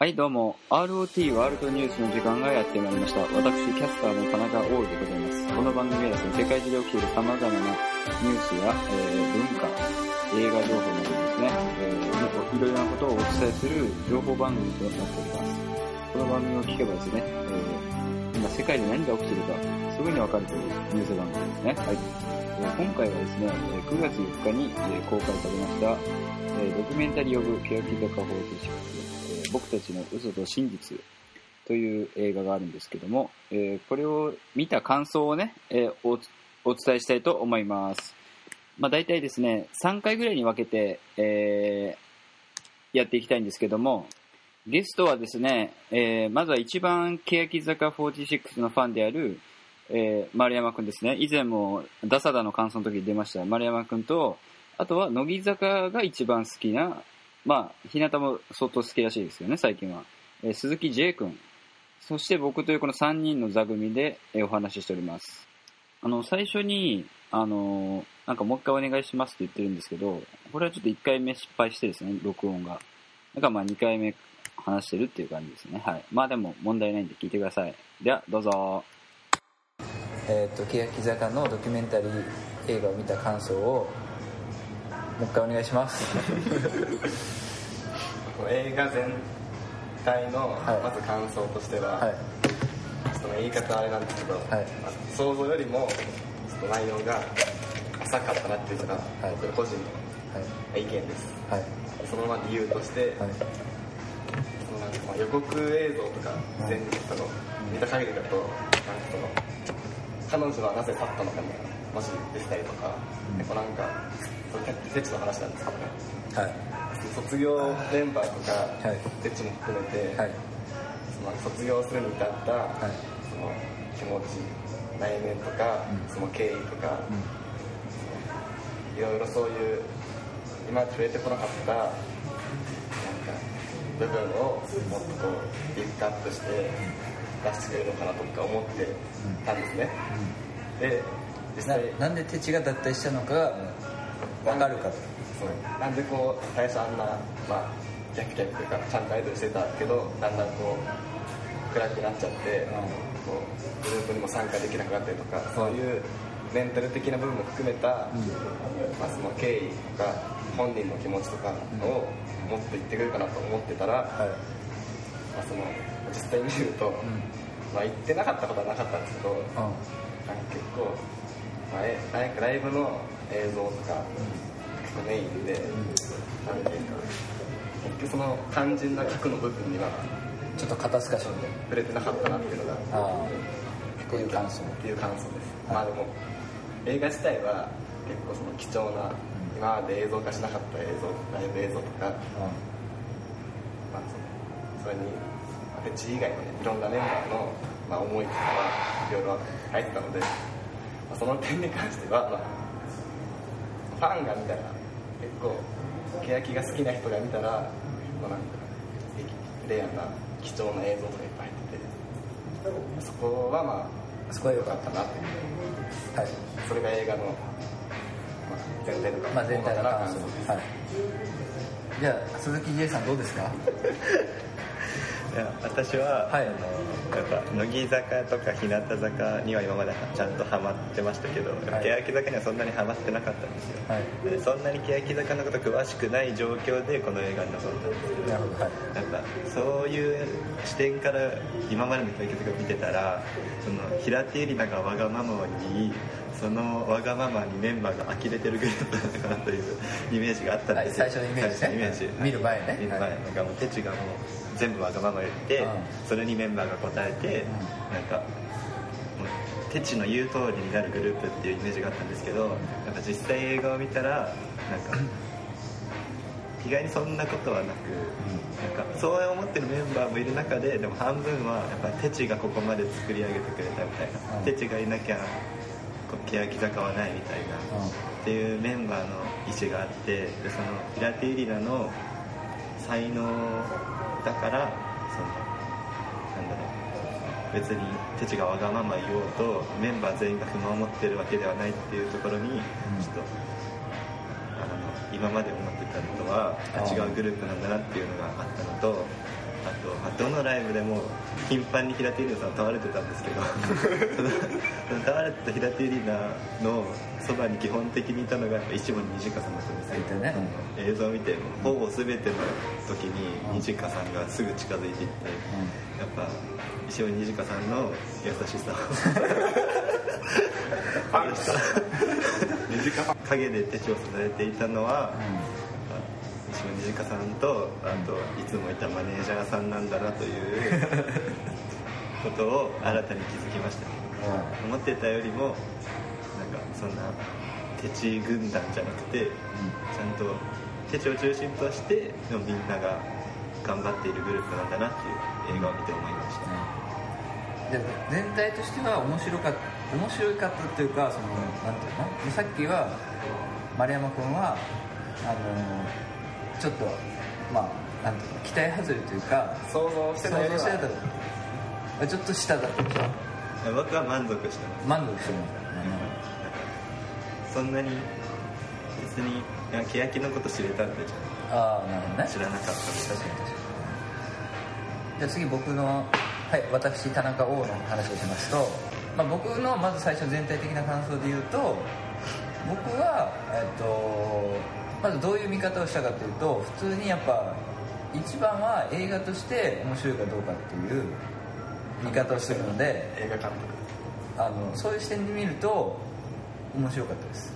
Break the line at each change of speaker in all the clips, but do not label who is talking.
はい、どうも。ROT ワールドニュースの時間がやってまいりました。私、キャスターの田中王でございます。この番組はですね、世界中で起きている様々なニュースや、えー文化、映画情報などですね、えーいろいろなことをお伝えする情報番組となっております。この番組を聞けばですね、えー今世界で何が起きているか、すぐにわかるというニュース番組ですね。はい。今回はですね、9月4日に、公開されました、ドキュメンタリー・オブ・欅坂46、えー僕たちの嘘と真実という映画があるんですけども、えーこれを見た感想をね、えーおお伝えしたいと思います。まあ、大体ですね、3回ぐらいに分けて、えーやっていきたいんですけども、ゲストはですね、えーまずは一番欅坂46のファンである、えー丸山くんですね。以前もダサダの感想の時に出ました丸山くんと、あとは乃木坂が一番好きな、まあ、日向も相当好きらしいですよね、最近は。えー鈴木 J 君、そして僕というこの3人の座組で、えーお話ししております。あの、最初に、あのーなんかもう一回お願いしますって言ってるんですけど、これはちょっと1回目失敗してですね、録音が。だからまあ2回目話してるっていう感じですね。はい。まあでも問題ないんで聞いてください。では、どうぞ。えっ、と、欅坂のドキュメンタリー映画を見た感想を、もう一回お願いします。
映画全体の
はい
まず感想としては、
はい。
その言い方はあれなんですけど、
はい
まあ想像よりもちょっと内容が浅かったなっていうのが、
はい
僕個人
はい。
の意見です
はい。
そのまま理由として、
はい。
そのなんかまあ予告映像とか
はい
全部その見た限りだとなんかその彼女はなぜ去ったのかみたいな文字でしたりとか、
うん
結構なんかそのテチの話なんですけどね
はい。
卒業メンバーとか、
はい
テチも含めて、
はい。
その卒業するに至った、
はい。
その気持ち内面とか、
うん
その経緯とか、
うん。
いろいろそういう今触れてこなかったなんか部分をもっとこうピックアップして出してくれるのかなとか思ってたんですね、で実
な
際
なんで手が脱退したのかが分かるかと
なんでこう最初あんなまあキャピキャピというかちゃんとアイドルしてたけどだんだんこう暗くなっちゃって、こうグループにも参加できなくなったりとか、そういうメンタル的な部分も含めた、まあ、その経緯とか本人の気持ちとかをもっと言ってくれるかなと思ってたら、
はい。
まあ、その実際見ると、まあ、言ってなかったことはなかったんですけど、なんか結構、まあ、ライブの映像とか、結構メインで、なんていうか結局その肝心な曲の部分には
ちょっと肩透かしみたい
触れてなかったなっていうのが
なああっていう感想。
っていう感想です、
はい。
まあでも映画自体は結構その貴重な今まで映像化しなかった映像ライブ映像とか、まあ、そそれにまあフェチ以外の、ね、いろんなメンバーの、まあ、思いとかはいろいろ入ってたので、まあ、その点に関しては、まあ、ファンが見たら結構欅が好きな人が見たら、まあ、なんかレアな貴重な映像とかいっぱい入っててそこはまあ
そこは良かっ
たなって
はい
それが映画の、まあ、全体の
まあ全体の感
想
想はい。じゃあ鈴木 J さんどうですか？
私は、
はい。
あのやっぱ乃木坂とか日向坂には今までちゃんとハマってましたけど、
はい。
欅坂にはそんなにハマってなかったんですよ、
はい。
でそんなに欅坂のこと詳しくない状況でこの映画に臨んだんですけど。
はい。
なんかそういう視点から今までの欅坂を見てたらその平手友梨奈がわがままを言いそのわがままにメンバーが呆れてるグループなのかなというイメージがあったんです
最初のイメージね。
最初のイメージ。
見る前ね。
見る前。
はい
なんかもうテチがもう全部わがまま言って、
うん。
それにメンバーが答えて、なんかもうテチの言う通りになるグループっていうイメージがあったんですけどなんか実際映画を見たらなんか意外にそんなことはなく、なんかそう思ってるメンバーもいる中ででも半分はやっぱテチがここまで作り上げてくれたみたいな、
うん。
テチがいなきゃ欅坂はないみたいな、
うん。
っていうメンバーの意思があってでその平手友梨奈の才能だからそのなんだろう別にテチがわがまま言おうとメンバー全員が不満を持ってるわけではないっていうところにちょっと、あの今まで思ってたのとは違うグループなんだなっていうのがあったのとあとどのライブでも頻繁に平手友梨奈さんは倒れてたんですけど倒れてた平手友梨奈のそばに基本的にいたのがやっぱ石森虹香さんだったんですよ。
いたね。
映像を見てほぼ全ての時に虹香さんがすぐ近づいていってやっぱ石森虹香さんの優しさ。を影 で手帳されていたのは、石森虹香さんとあといつもいたマネージャーさんなんだなという ことを新たに気づきました。思ってたよりもなんかそんな手地軍団じゃなくて、ちゃんと手地を中心としてのみんなが頑張っているグループなんだなっていう映画を見て思いました、
で全体としては面白かった面白かったというかそのなんていうの？さっきは丸山君はあのちょっとまあなんていうの期待外れというか
想像して
想
たよりは
像してた。ちょっと下だったでしょ。
僕は満足してます。
満足してる
そんなに別に欅のこと知れたんでじ
ああなるほどね。
ゃ知らなかった。です
確かに確かに。じゃあ次僕のはい私田中王の話をしますと、まあ、僕のまず最初全体的な感想で言うと僕は、えっと、まずどういう見方をしたかというと普通にやっぱ一番は映画として面白いかどうかっていう見方をするので
映画監督。
あのそういう視点で見ると面白かったです。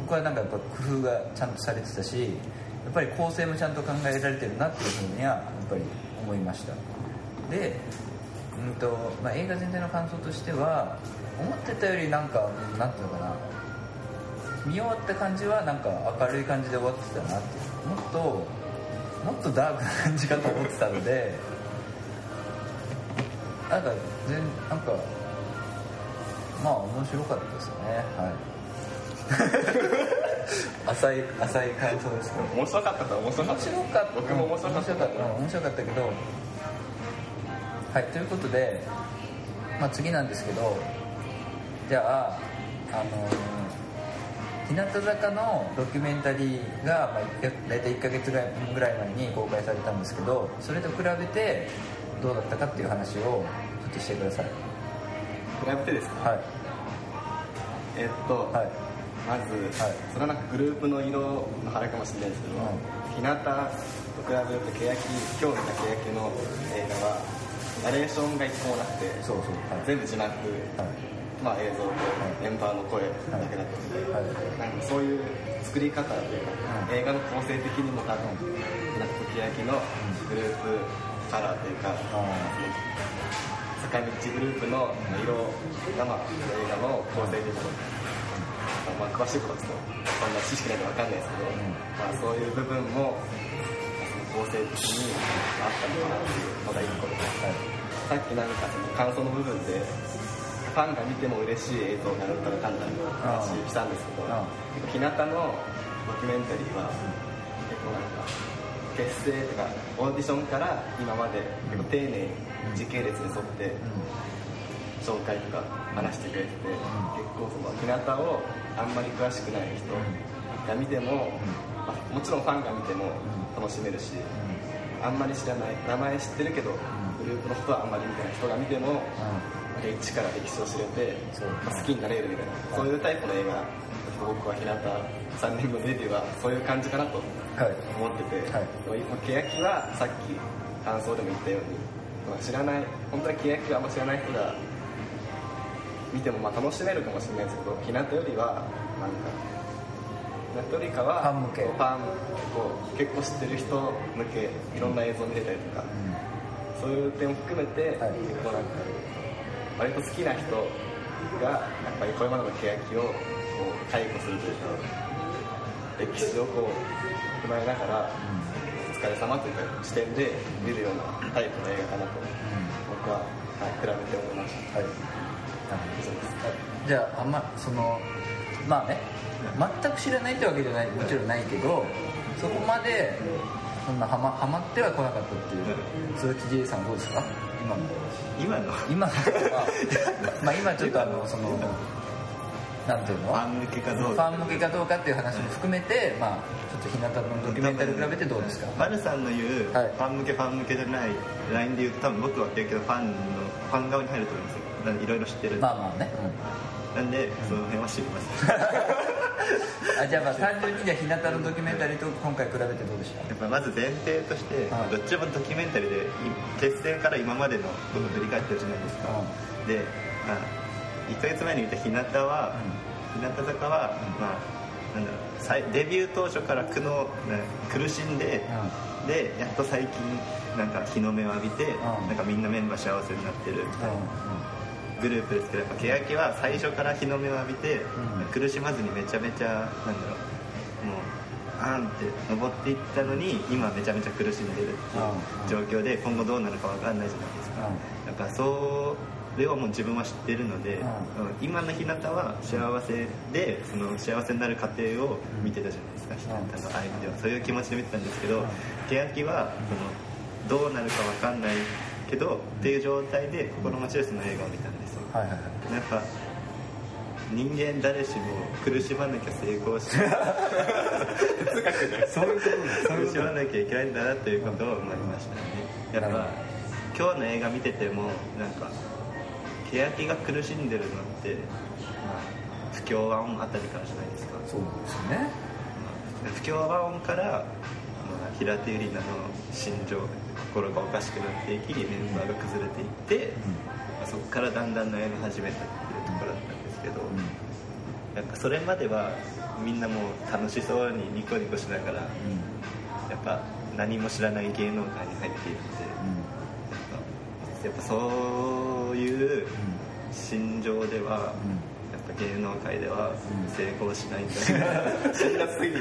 僕はなんかやっぱ工夫がちゃんとされてたしやっぱり構成もちゃんと考えられてるなっていうふうにはやっぱり思いました。で、うんとまあ、映画全体の感想としては思ってたよりなんかなんていうのかな見終わった感じはなんか明るい感じで終わってたなってもっともっとダークな感じかと思ってたのでなんか全なんかまあ面白かったですよね。はい。浅い浅い感想ですけど。
面白かったとは面白かった
面白かった。
僕も面白かった
面白かった。面白かったけどはいということで、まあ、次なんですけどじゃああのー日向坂のドキュメンタリーが、まあ、大体1ヶ月ぐらいぐらい前に公開されたんですけどそれと比べてどうだったかっていう話をちょっとしてください。
比べてですか？
はい。
えっと、
はい。
まず、
はい。
それはなんかグループの色の晴れかもしれないですけど、
は
日向と比べると欅今日見た欅の映画はナレーションが一個もなくて
そうそう。はい。
全部字幕、
はい
まあ、映像とメンバーの声だけだったので、
はい
なんかそういう作り方というか、
うん
映画の構成的にも多分、なんか欅のグループカラーというか、
あ
坂道グループの色が、まあ、映画の構成的にも、まあ、詳しいことはちょっとそんな知識ないと分かんないですけど、まあ、そういう部分も構成的にあったのかなっていうのが一個でさっきなんかその感想の部分でファンが見ても嬉しい映像があるからかんだみたいな話したんですけど日向のドキュメンタリーは結構なんか結成とかオーディションから今まで結構丁寧に時系列に沿って紹介とか話してくれてて結構その日向をあんまり詳しくない人が見ても、まあもちろんファンが見ても楽しめるしあんまり知らない名前知ってるけどグループの人はあんまり見てない人が見ても歴史から歴史を知れてまあ好きになれるみたいな。そういうタイプの映画僕は日向3年のデビューはそういう感じかなと
はい。
思ってて、
はい。
まあ欅はさっき感想でも言ったように、まあ知らない本当は欅はあんま知らない人が見てもまあ楽しめるかもしれないですけど日向よりはなんか日向よりかは
ファン向け。
ファンこう結構知ってる人向けいろんな映像見れたりとか、そういう点を含めて、
はい。
結構なんか割と好きな人がやっぱりこれまでの欅をこう解雇するというか歴史をこう踏まえながら、お疲れ様というか視点で見るようなタイプの映画かなと僕は、はい、比べて思いました
はい。じゃああんまそのまあね全く知らないってわけじゃないもちろんないけどそこまでそんなハマハマっては来なかったっていう鈴木じいさんはどうですか？今の。
今の？
今の。はまあ今ちょっとあのそのなんていうの？
ファン向けかどう
フ
か
ァン向けかどうかっていう話も含めて、まあちょっと日向のドキュメンタリー比べてどうですか？
マルさんの言う、
はい。
ファン向けファン向けじゃないラインで言うと多分僕は結局ファンのファン側に入ると思うんですいろいろ知ってるんで、
まあまあね、
なんでその辺は知ります
あじゃあまあ単純にじゃあ日向のドキュメンタリーと今回比べてどうでした？
やっぱまず前提として、
はい。
どっちもドキュメンタリーでい結成から今までのことを振り返ってるじゃないですか、であ1ヶ月前に見た日向は、日向坂は、まあなんだろう最デビュー当初から苦悩ね苦しんで、でやっと最近なんか日の目を浴びて、
ん。
なんかみんなメンバー幸せになってるみたいなグループですけどやっぱ欅は最初から日の目を浴びて、
うん。
苦しまずにめちゃめちゃなんだろうもうあんって登っていったのに今めちゃめちゃ苦しんでるっていう状況で今後どうなるか分かんないじゃないですか、やっぱそれをもう自分は知ってるので、
うん。
今の日向は幸せでその幸せになる過程を見てたじゃないですか、日向の歩みでは。そういう気持ちで見てたんですけど、欅はそのどうなるか分かんないけどっていう状態で心持ちでその映画を見たんで
はいはいはい。
なんか人間誰しも苦しまなきゃ成功し
そういうことですそういう
苦しまなきゃいけないんだなということを思いましたね。やっぱ今日の映画見ててもなんか欅が苦しんでるのって、まあ、不協和音あたりからじゃないですか、
そうですよね。
まあ不協和音から、まあ、平手友梨奈の心情心がおかしくなっていきメンバーが崩れていって、まあそこからだんだん悩み始めたっていうところだったんですけど、なんかそれまではみんなもう楽しそうにニコニコしながらやっぱ何も知らない芸能界に入っているのでやっぱやっぱそういう心情では芸能界では成功しないんだ
すぎて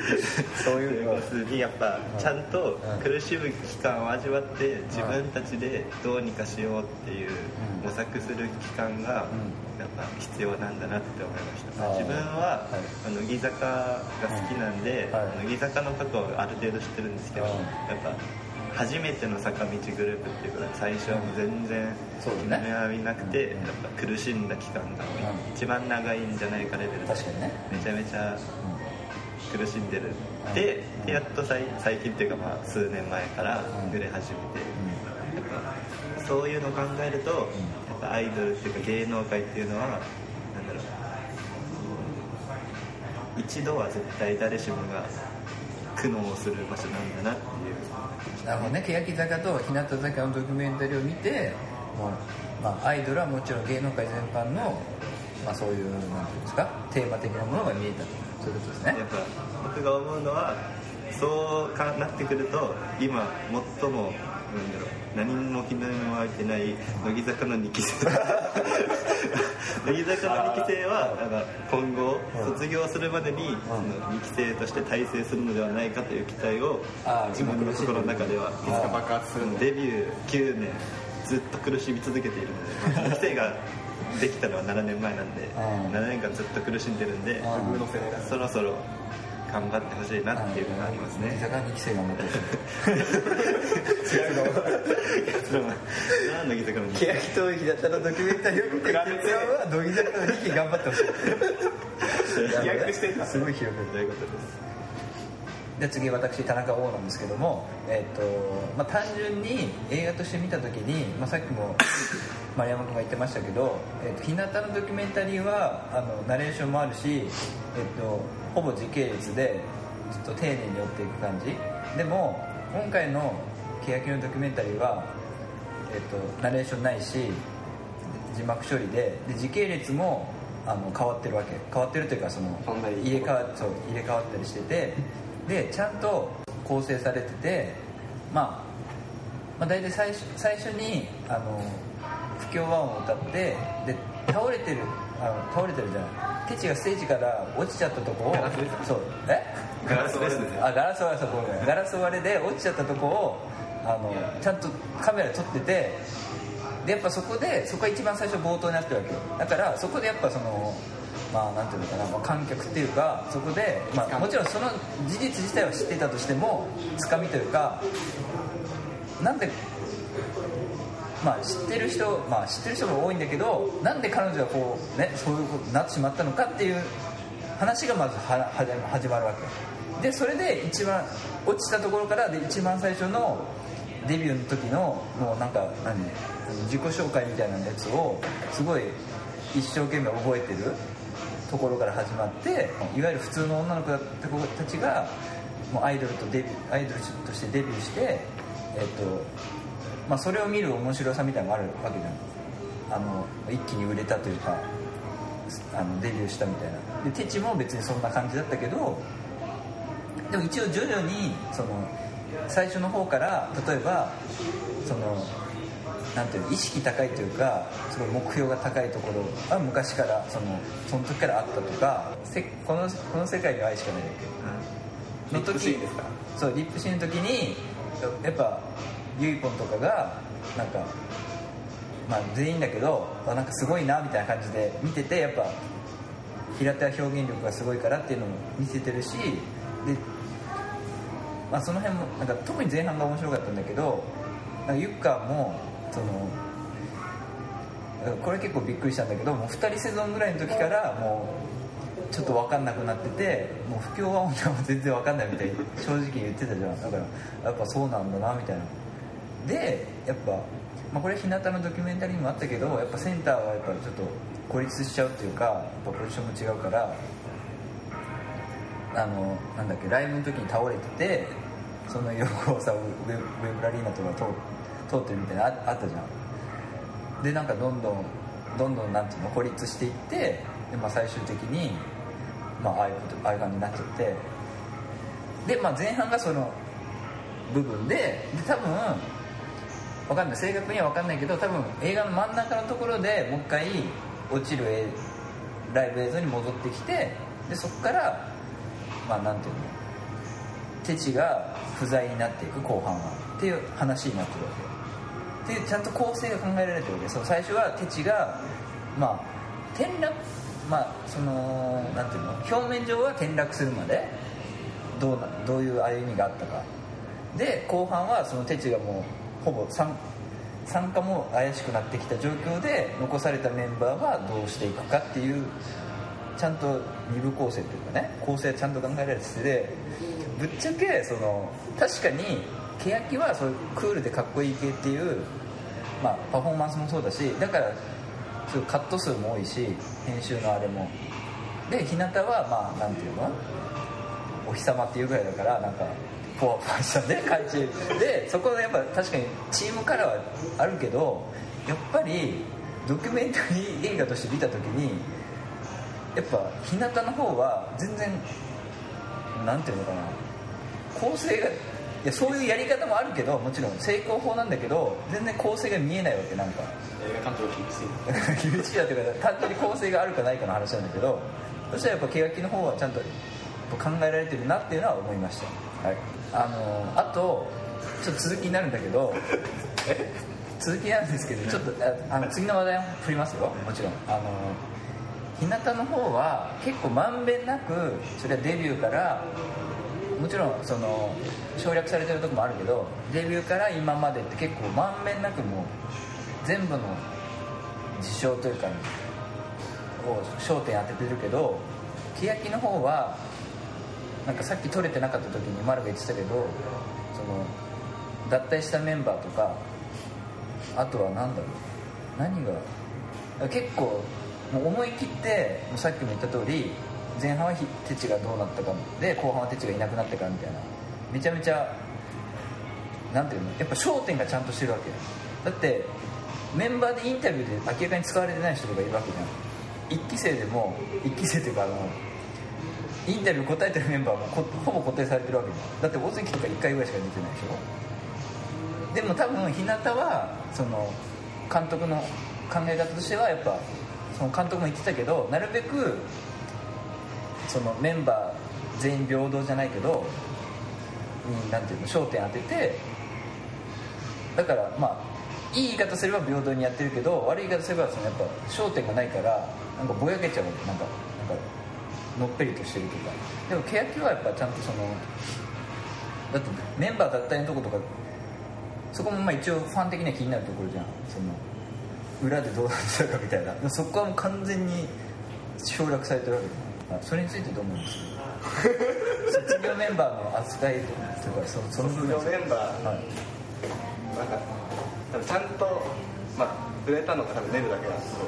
そういう要するにやっぱちゃんと苦しむ期間を味わって自分たちでどうにかしようっていう
うん
模索する期間がやっぱ必要なんだなって思いました。自分は乃木坂が好きなんで
はい。
乃木坂のことをある程度知ってるんですけど
うん。
やっぱ初めての坂道グループっていうことで最初はもう全然
そうだね。
目浴びなくて
うん。
やっぱ苦しんだ期間が
うん。
一番長いんじゃないかレベルで
確かにね。
めちゃめちゃ苦しんでる。ででやっと最最近っていうかまあ数年前から売れ始めてやっぱそういうのを考えるとやっぱアイドルっていうか芸能界っていうのはなんだろう一度は絶対誰しもが苦悩をする場所なんだなっていう。
なるほどね欅坂と日向坂のドキュメンタリーを見てもう、まあ、アイドルはもちろん芸能界全般の、まあ、そういうなんていうんですかテーマ的なものが見えたと。そういうことですね。
やっぱ僕が思うのはそうかなってくると今最もなんだろう。何も気にも湧いてない乃木坂の2期生。乃木坂の2期生はなんか今後卒業するまでにその2期生として大成するのではないかという期待を自分の心の中ではい
つか爆発するの
デビュー9年ずっと苦しみ続けているので2期生ができたのは7年前なんで
うん
7年間ずっと苦しんでるんでそろそろ頑張ってほしいなっていうのがありますね。
坂2期生が持ってる
それは乃木坂の。
欅と日向のドキュメンタリーを見て結論は乃木坂の2期頑張ってほしい。
飛躍してた
すごい広く
ということです。
で次私田中王なんですけども、えっとまあ、単純に映画として見た時に、まあ、さっきも 丸山君が言ってましたけど「えっと日向のドキュメンタリーは」あのナレーションもあるし、えっとほぼ時系列でちょっと丁寧に追っていく感じ。でも今回の欅のドキュメンタリーは、えっとナレーションないし字幕処理でで時系列もあの変わってるわけ。変わってるというかその入れ替わそう入れ替わったりしててでちゃんと構成されてて、まあ、まあ大体最初最初にあの不協和音を歌ってで倒れてるあの倒れてるじゃないケチがステージから落ちちゃったとこを
ガラスです
そうえ？
ガラスですね。
あガラス割れそうガラス割れで落ちちゃったとこをあのちゃんとカメラで撮っててでやっぱそこでそこが一番最初冒頭になってるわけよ。だからそこでやっぱそのまあなんていうのかな、まあ、観客っていうかそこで、まあ、もちろんその事実自体は知っていたとしてもつかみというかなんでまあ知ってる人まあ知ってる人が多いんだけどなんで彼女がこうねそういうことになってしまったのかっていう話がまずは始まるわけ。でそれで一番落ちたところからで一番最初のデビューの時のもうなんか何自己紹介みたいなやつをすごい一生懸命覚えてるところから始まっていわゆる普通の女の子た子たちがもうアイドルとデビューアイドルとしてデビューして、えっとまあ、それを見る面白さみたいなのがあるわけじゃん。あの一気に売れたというかあのデビューしたみたいな。でテチも別にそんな感じだったけどでも一応徐々にその最初の方から例えばそのなんていうの意識高いというかすごい目標が高いところは昔からそのその時からあったとかせこのこの世界には愛しかないだけ。の
リップシーンですか？
そうリップシーンの時にやっぱゆいぽんとかがなんかまあ全員だけどあなんかすごいなみたいな感じで見ててやっぱ平手は表現力がすごいからっていうのも見せてるしで、まあ、その辺もなんか特に前半が面白かったんだけどなんかユッカもそのこれ結構びっくりしたんだけどもう2人セゾンぐらいの時からもうちょっと分かんなくなっててもう不協和音でも全然分かんないみたいに正直言ってたじゃん。だからやっぱそうなんだなみたいな。でやっぱ、まあ、これ日向のドキュメンタリーにもあったけどやっぱセンターはやっぱちょっと孤立しちゃうっていうかやっぱポジションも違うからあのなんだっけライブの時に倒れててその横をさウェウェブラリーナとか通通ってるみたいなああったじゃん。でなんかどんどんどんどんなんていうの孤立していってで、まあ、最終的に、まあ、ああいうことああいう感じになっちゃって。で、まあ、前半がその部分でで多分わかんない。正確には分かんないけど多分映画の真ん中のところでもう一回落ちるライブ映像に戻ってきてでそこからまあなんていうのテチが不在になっていく後半は。っていう話になってるわけっていうちゃんと構成が考えられてるわけその最初はテチがまあ転落まあそのなんていうの表面上は転落するまでどうなどういう歩みがあったか。で後半はそのテチがもうほぼ参加も怪しくなってきた状況で残されたメンバーはどうしていくかっていうちゃんと二部構成というかね構成はちゃんと考えられててぶっちゃけその確かに欅はそういうクールでかっこいい系っていう、まあ、パフォーマンスもそうだしだからそういうカット数も多いし編集のあれも。で日向はまあなんていうの？お日様っていうぐらいだからなんかポワポワしたね感じでそこでやっぱ確かにチームカラーはあるけどやっぱりドキュメンタリー映画として見た時にやっぱ日向の方は全然なんていうのかな。構成がいやそういうやり方もあるけどもちろん成功法なんだけど全然構成が見えないわけなんか。
映画監督厳しい。
厳しいだというか単純に構成があるかないかの話なんだけどそしたらやっぱ欅の方はちゃんと考えられてるなっていうのは思いました、はい、あのあとちょっと続きになるんだけど続きなんですけどちょっとああの次の話題を振りますよ。もちろん。あの日向の方は結構まんべんなくそれはデビューからもちろんその省略されてるとこもあるけどデビューから今までって結構まんべんなくもう全部の事象というかを焦点当ててるけど欅の方はなんかさっき取れてなかった時に丸が言ってたけどその脱退したメンバーとかあとは何だろう。何が結構もう思い切ってもうさっきも言った通り前半はひテチがどうなったかで後半はテチがいなくなったかみたいな。めちゃめちゃなんていうのやっぱ焦点がちゃんとしてるわけ。だってメンバーでインタビューで明らかに使われてない人とかいるわけじゃん。一期生でも一期生というかあのインタビュー答えてるメンバーもこほぼ固定されてるわけじゃん。だって大関とか1回ぐらいしか出てないでしょ？でも多分日向はその監督の考え方としてはやっぱその監督も言ってたけどなるべくそのメンバー全員平等じゃないけどになんていうの焦点当ててだからまあいい言い方すれば平等にやってるけど悪い言い方すればそのやっぱ焦点がないからなんかぼやけちゃうなんかなんかのっぺりとしてるとか。でも欅はやっぱちゃんとそのだってメンバー脱退のとことかそこもまあ一応ファン的には気になるところじゃん。その裏でどうなってたかみたいな。そこはもう完全に省略されてるわけだそれについてどう思うんです？か 卒業メンバーの扱いとかそその部分。
卒業メンバー。
はい。
なんか多分ちゃんとまあ触れたのが多分ネルだけなんですけど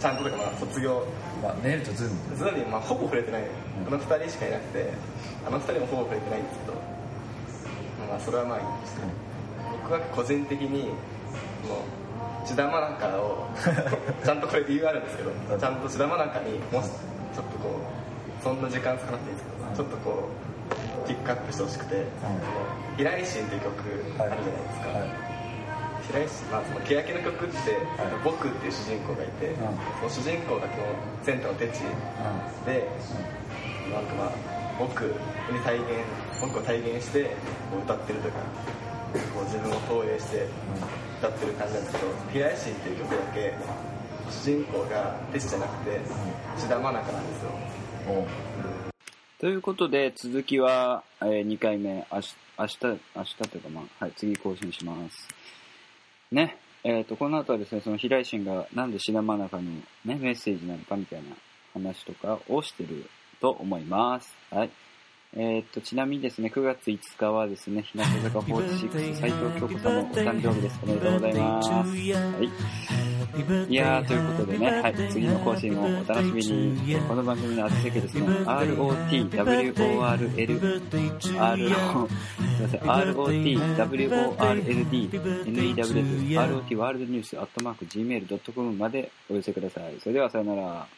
ちゃんととかまあ卒業
まあ、ネルとズーム。
ズーにまあほぼ触れてない。この2人しかいなくてあの2人もほぼ触れてないんですけどまあそれはまあいいんですけど僕は個人的にもう千田真中をちゃんとこれ理由あるんですけどちゃんと千田真中にもしちょっとこうそんな時間使わなくていいですけどちょっとこうピックアップしてほしくて「平井心」っていう曲あるじゃないですか、
はい
白石、まあ、その欅の曲って、僕っていう主人公がいて、
ん。
その主人公がこのセンターのテチ。で、なんかまあ僕に体現僕を体現してこう歌ってるとかこう自分を投影して歌ってる感じなんですけど「平石っていう曲だけ主人公がテチじゃなくて千田真中なんですよ。
お
ということで、続きは、えー2回目、明日、明日、明日というかまあ、はい、次更新します。ね。えっ、と、この後はですね、その平井心がなんでシナマナカのね、メッセージなのかみたいな話とかをしてると思います。はい。えっ、と、ちなみにですね、9月5日はですね、日向坂46斉藤京子さんのお誕生日です。おめでとうございます。はい。いやー、ということでね、はい、次の更新もお楽しみに。この番組の宛先ですね、ROTWORL、RO、すいません、ROTWORLD、NEWS、ROT ワールドニュース、アットマーク Gmail.com までお寄せください。それではさよなら。